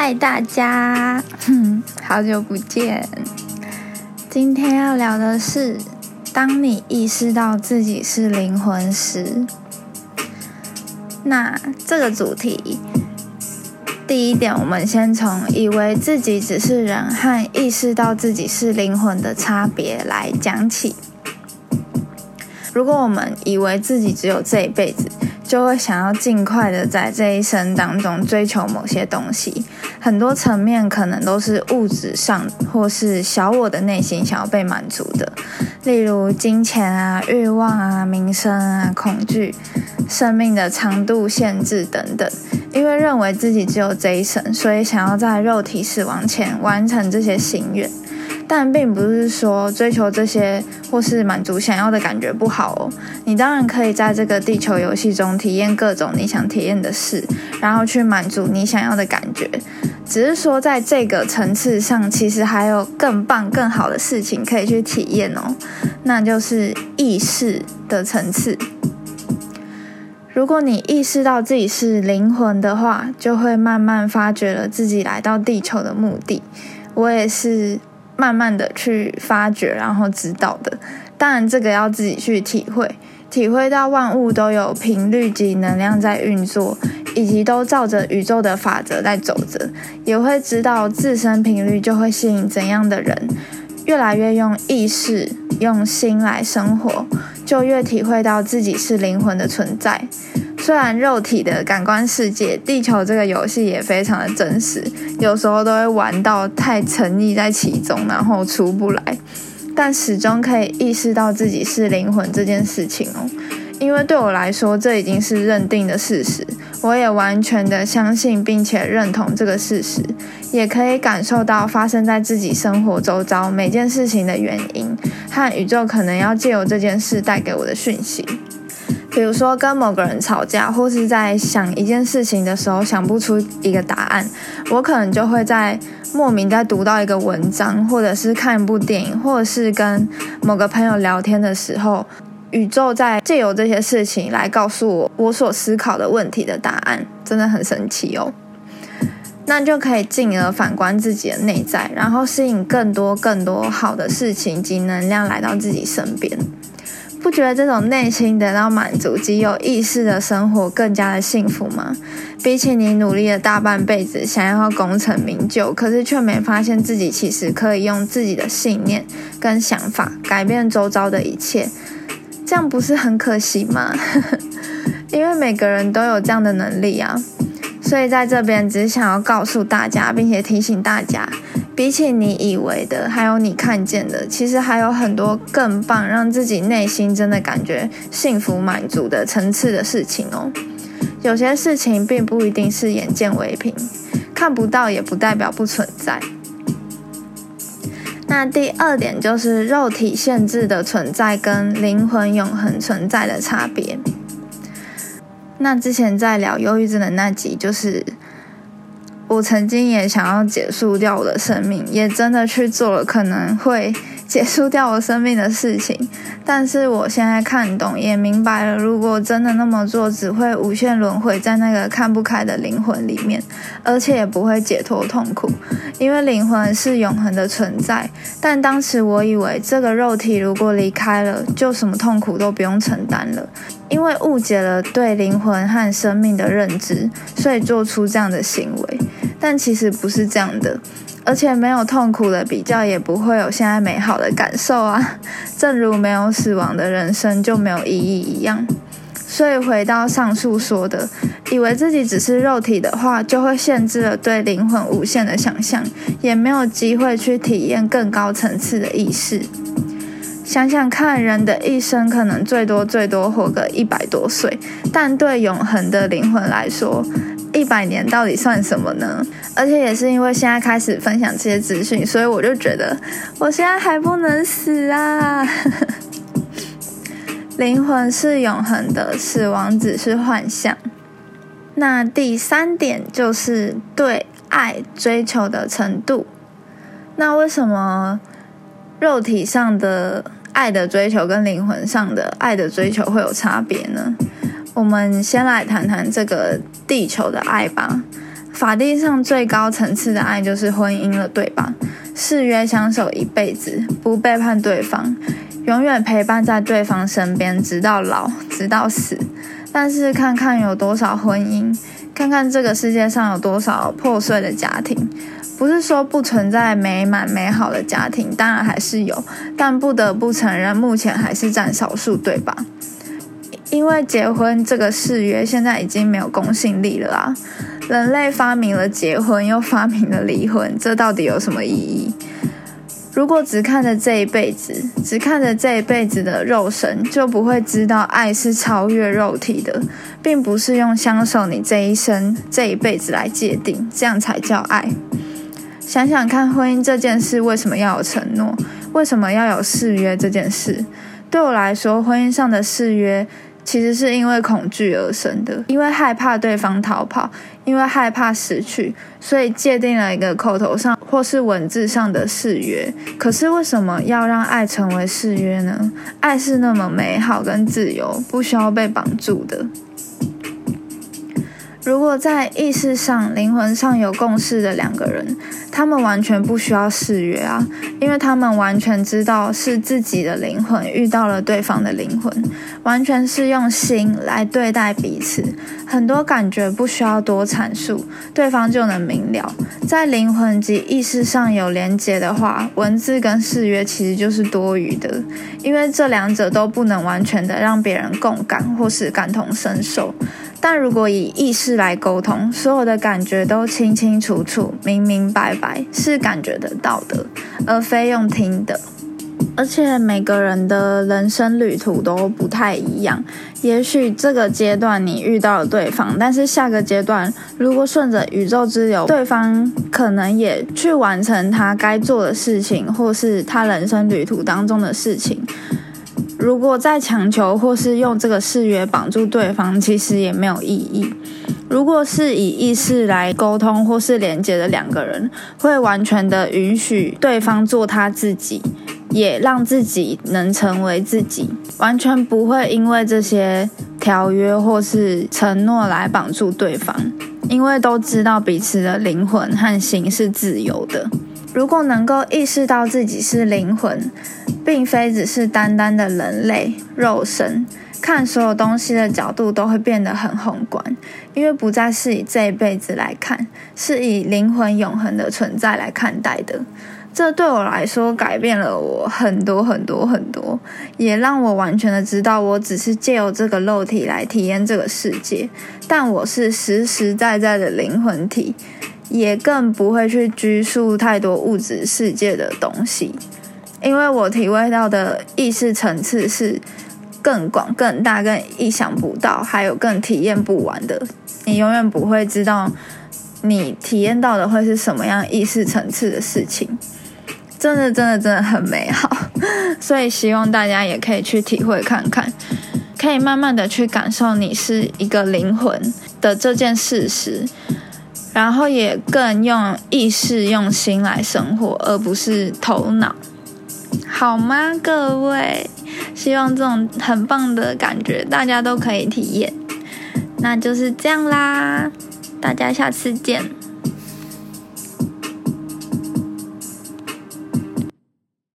嗨，大家，好久不见。今天要聊的是，当你意识到自己是灵魂时，那这个主题，第一点，我们先从以为自己只是人和意识到自己是灵魂的差别来讲起。如果我们以为自己只有这一辈子，就会想要尽快的在这一生当中追求某些东西，很多层面可能都是物质上或是小我的内心想要被满足的，例如金钱啊、欲望啊、名声啊、恐惧、生命的长度限制等等。因为认为自己只有这一生，所以想要在肉体死亡前完成这些心愿。但并不是说追求这些或是满足想要的感觉不好哦。你当然可以在这个地球游戏中体验各种你想体验的事，然后去满足你想要的感觉。只是说在这个层次上，其实还有更棒、更好的事情可以去体验哦。那就是意识的层次。如果你意识到自己是灵魂的话，就会慢慢发掘了自己来到地球的目的。我也是。慢慢的去发掘，然后知道的。当然，这个要自己去体会，体会到万物都有频率及能量在运作，以及都照着宇宙的法则在走着，也会知道自身频率就会吸引怎样的人。越来越用意识、用心来生活，就越体会到自己是灵魂的存在。虽然肉体的感官世界，地球这个游戏也非常的真实，有时候都会玩到太沉溺在其中，然后出不来。但始终可以意识到自己是灵魂这件事情哦，因为对我来说，这已经是认定的事实。我也完全的相信并且认同这个事实，也可以感受到发生在自己生活周遭每件事情的原因和宇宙可能要借由这件事带给我的讯息。比如说跟某个人吵架，或是在想一件事情的时候想不出一个答案，我可能就会在莫名在读到一个文章，或者是看一部电影，或者是跟某个朋友聊天的时候，宇宙在借由这些事情来告诉我我所思考的问题的答案，真的很神奇哦。那就可以进而反观自己的内在，然后吸引更多更多好的事情及能量来到自己身边。不觉得这种内心得到满足及有意识的生活更加的幸福吗？比起你努力了大半辈子想要功成名就，可是却没发现自己其实可以用自己的信念跟想法改变周遭的一切，这样不是很可惜吗？因为每个人都有这样的能力啊，所以在这边只想要告诉大家，并且提醒大家。比起你以为的，还有你看见的，其实还有很多更棒，让自己内心真的感觉幸福满足的层次的事情哦。有些事情并不一定是眼见为凭，看不到也不代表不存在。那第二点就是肉体限制的存在跟灵魂永恒存在的差别。那之前在聊忧郁症的那集就是。我曾经也想要结束掉我的生命，也真的去做了可能会结束掉我生命的事情。但是我现在看懂，也明白了，如果真的那么做，只会无限轮回在那个看不开的灵魂里面，而且也不会解脱痛苦。因为灵魂是永恒的存在。但当时我以为，这个肉体如果离开了，就什么痛苦都不用承担了。因为误解了对灵魂和生命的认知，所以做出这样的行为。但其实不是这样的，而且没有痛苦的比较，也不会有现在美好的感受啊。正如没有死亡的人生就没有意义一样。所以回到上述说的，以为自己只是肉体的话，就会限制了对灵魂无限的想象，也没有机会去体验更高层次的意识。想想看，人的一生可能最多最多活个一百多岁，但对永恒的灵魂来说，一百年到底算什么呢？而且也是因为现在开始分享这些资讯，所以我就觉得我现在还不能死啊！灵魂是永恒的，死亡只是幻象。那第三点就是对爱追求的程度。那为什么肉体上的？爱的追求跟灵魂上的爱的追求会有差别呢？我们先来谈谈这个地球的爱吧。法定上最高层次的爱就是婚姻了，对吧？誓约相守一辈子，不背叛对方，永远陪伴在对方身边，直到老，直到死。但是看看有多少婚姻，看看这个世界上有多少破碎的家庭。不是说不存在美满美好的家庭，当然还是有，但不得不承认，目前还是占少数，对吧？因为结婚这个誓约现在已经没有公信力了啊！人类发明了结婚，又发明了离婚，这到底有什么意义？如果只看着这一辈子，只看着这一辈子的肉身，就不会知道爱是超越肉体的，并不是用相守你这一生、这一辈子来界定，这样才叫爱。想想看，婚姻这件事为什么要有承诺？为什么要有誓约这件事？对我来说，婚姻上的誓约其实是因为恐惧而生的，因为害怕对方逃跑，因为害怕失去，所以界定了一个口头上或是文字上的誓约。可是为什么要让爱成为誓约呢？爱是那么美好跟自由，不需要被绑住的。如果在意识上、灵魂上有共识的两个人，他们完全不需要誓约啊，因为他们完全知道是自己的灵魂遇到了对方的灵魂，完全是用心来对待彼此，很多感觉不需要多阐述，对方就能明了。在灵魂及意识上有连接的话，文字跟誓约其实就是多余的，因为这两者都不能完全的让别人共感或是感同身受。但如果以意识来沟通，所有的感觉都清清楚楚、明明白白是感觉得到的，而非用听的。而且每个人的人生旅途都不太一样，也许这个阶段你遇到了对方，但是下个阶段如果顺着宇宙之流，对方可能也去完成他该做的事情，或是他人生旅途当中的事情。如果再强求或是用这个誓约绑住对方，其实也没有意义。如果是以意识来沟通或是连接的两个人，会完全的允许对方做他自己，也让自己能成为自己，完全不会因为这些条约或是承诺来绑住对方，因为都知道彼此的灵魂和心是自由的。如果能够意识到自己是灵魂，并非只是单单的人类肉身，看所有东西的角度都会变得很宏观，因为不再是以这一辈子来看，是以灵魂永恒的存在来看待的。这对我来说改变了我很多很多很多，也让我完全的知道，我只是借由这个肉体来体验这个世界，但我是实实在在的灵魂体。也更不会去拘束太多物质世界的东西，因为我体会到的意识层次是更广、更大、更意想不到，还有更体验不完的。你永远不会知道你体验到的会是什么样意识层次的事情，真的、真的、真的很美好。所以希望大家也可以去体会看看，可以慢慢的去感受你是一个灵魂的这件事实。然后也更用意识、用心来生活，而不是头脑，好吗，各位？希望这种很棒的感觉大家都可以体验。那就是这样啦，大家下次见。